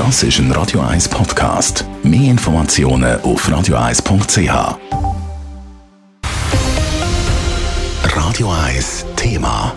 Das ist ein Radio 1 Podcast. Mehr Informationen auf radio1.ch. Radio 1 Thema.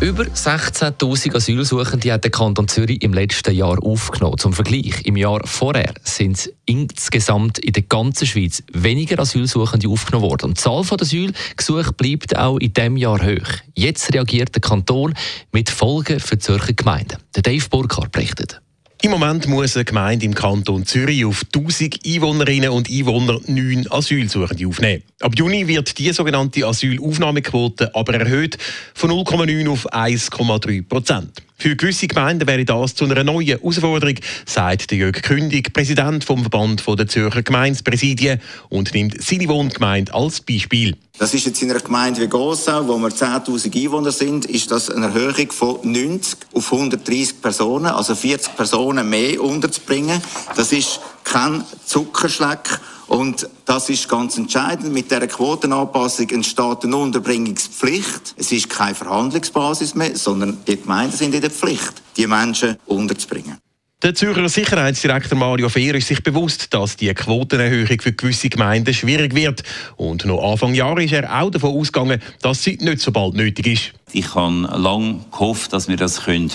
Über 16.000 Asylsuchende hat der Kanton Zürich im letzten Jahr aufgenommen. Zum Vergleich, im Jahr vorher sind insgesamt in der ganzen Schweiz weniger Asylsuchende aufgenommen worden. Und die Zahl der Asylgesuche bleibt auch in diesem Jahr hoch. Jetzt reagiert der Kanton mit Folgen für die Zürcher Gemeinden. Der Dave Burkhardt berichtet. Im Moment muss eine Gemeinde im Kanton Zürich auf 1000 Einwohnerinnen und Einwohner neun Asylsuchende aufnehmen. Ab Juni wird die sogenannte Asylaufnahmequote aber erhöht von 0,9 auf 1,3 Prozent. Für gewisse Gemeinden wäre das zu einer neuen Herausforderung, sagt Jörg Kündig, Präsident vom Verband der Zürcher Gemeindepräsidien und nimmt seine Wohngemeinde als Beispiel. Das ist jetzt in einer Gemeinde wie Gossau, wo wir 10.000 Einwohner sind, ist das eine Erhöhung von 90 auf 130 Personen, also 40 Personen mehr unterzubringen. Das ist kein Zuckerschleck. Und das ist ganz entscheidend. Mit der Quotenanpassung entsteht eine Unterbringungspflicht. Es ist keine Verhandlungsbasis mehr, sondern die Gemeinden sind in der Pflicht, die Menschen unterzubringen. Der Zürcher Sicherheitsdirektor Mario Fehr ist sich bewusst, dass die Quotenerhöhung für gewisse Gemeinden schwierig wird. Und noch Anfang Jahr ist er auch davon ausgegangen, dass sie nicht so bald nötig ist. Ich habe lange gehofft, dass wir das können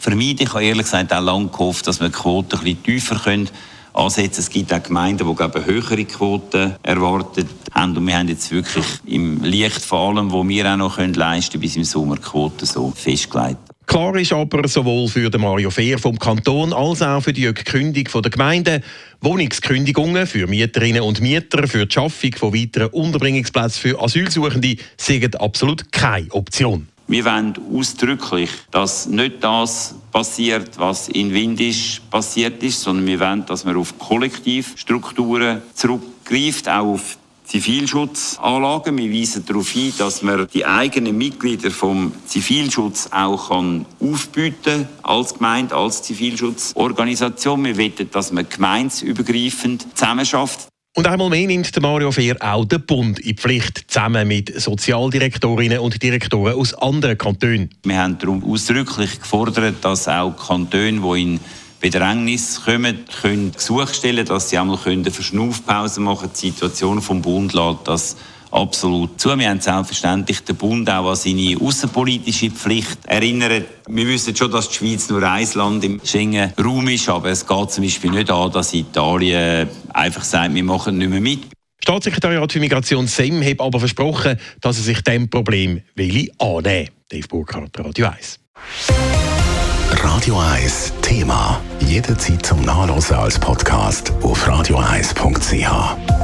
vermeiden können. Ich habe ehrlich gesagt auch lange gehofft, dass wir die Quote ein bisschen tiefer können ansetzen. Es gibt auch Gemeinden, die glaube höhere Quoten erwartet haben. Und wir haben jetzt wirklich im Licht von allem, was wir auch noch können leisten können, bis im Sommer Quoten so festgelegt. Klar ist aber sowohl für den Mario Fehr vom Kanton als auch für die Kündigung der Gemeinde Wohnungskündigungen für Mieterinnen und Mieter für die Schaffung von weiteren Unterbringungsplätzen für Asylsuchende sind absolut keine Option. Wir wollen ausdrücklich, dass nicht das passiert, was in Windisch passiert ist, sondern wir wollen, dass man auf Kollektivstrukturen zurückgreift, auch auf Zivilschutzanlagen. Wir weisen darauf hin, dass man die eigenen Mitglieder vom Zivilschutz auch kann aufbieten als Gemeinde, als Zivilschutzorganisation. Wir wollen, dass man gemeinsübergreifend zusammenarbeitet. Und einmal mehr nimmt Mario Fehr auch den Bund in die Pflicht, zusammen mit Sozialdirektorinnen und Direktoren aus anderen Kantonen. Wir haben darum ausdrücklich gefordert, dass auch Kantone, die in Bedrängnis kommen, können Gesuch stellen, dass sie einmal eine Verschnaufpause machen können. Die Situation vom Bund lässt das absolut zu. Wir haben selbstverständlich den Bund auch an seine außenpolitische Pflicht erinnert. Wir wissen schon, dass die Schweiz nur ein Land im Schengen-Raum ist, aber es geht zum Beispiel nicht an, dass Italien einfach sagt, wir machen nicht mehr mit. Staatssekretariat für Migration SEM hat aber versprochen, dass er sich dem Problem will annehmen Dave Burkhardt, Radio 1. Radio 1 Thema. Jederzeit zum Nachlesen als Podcast auf radio1.ch.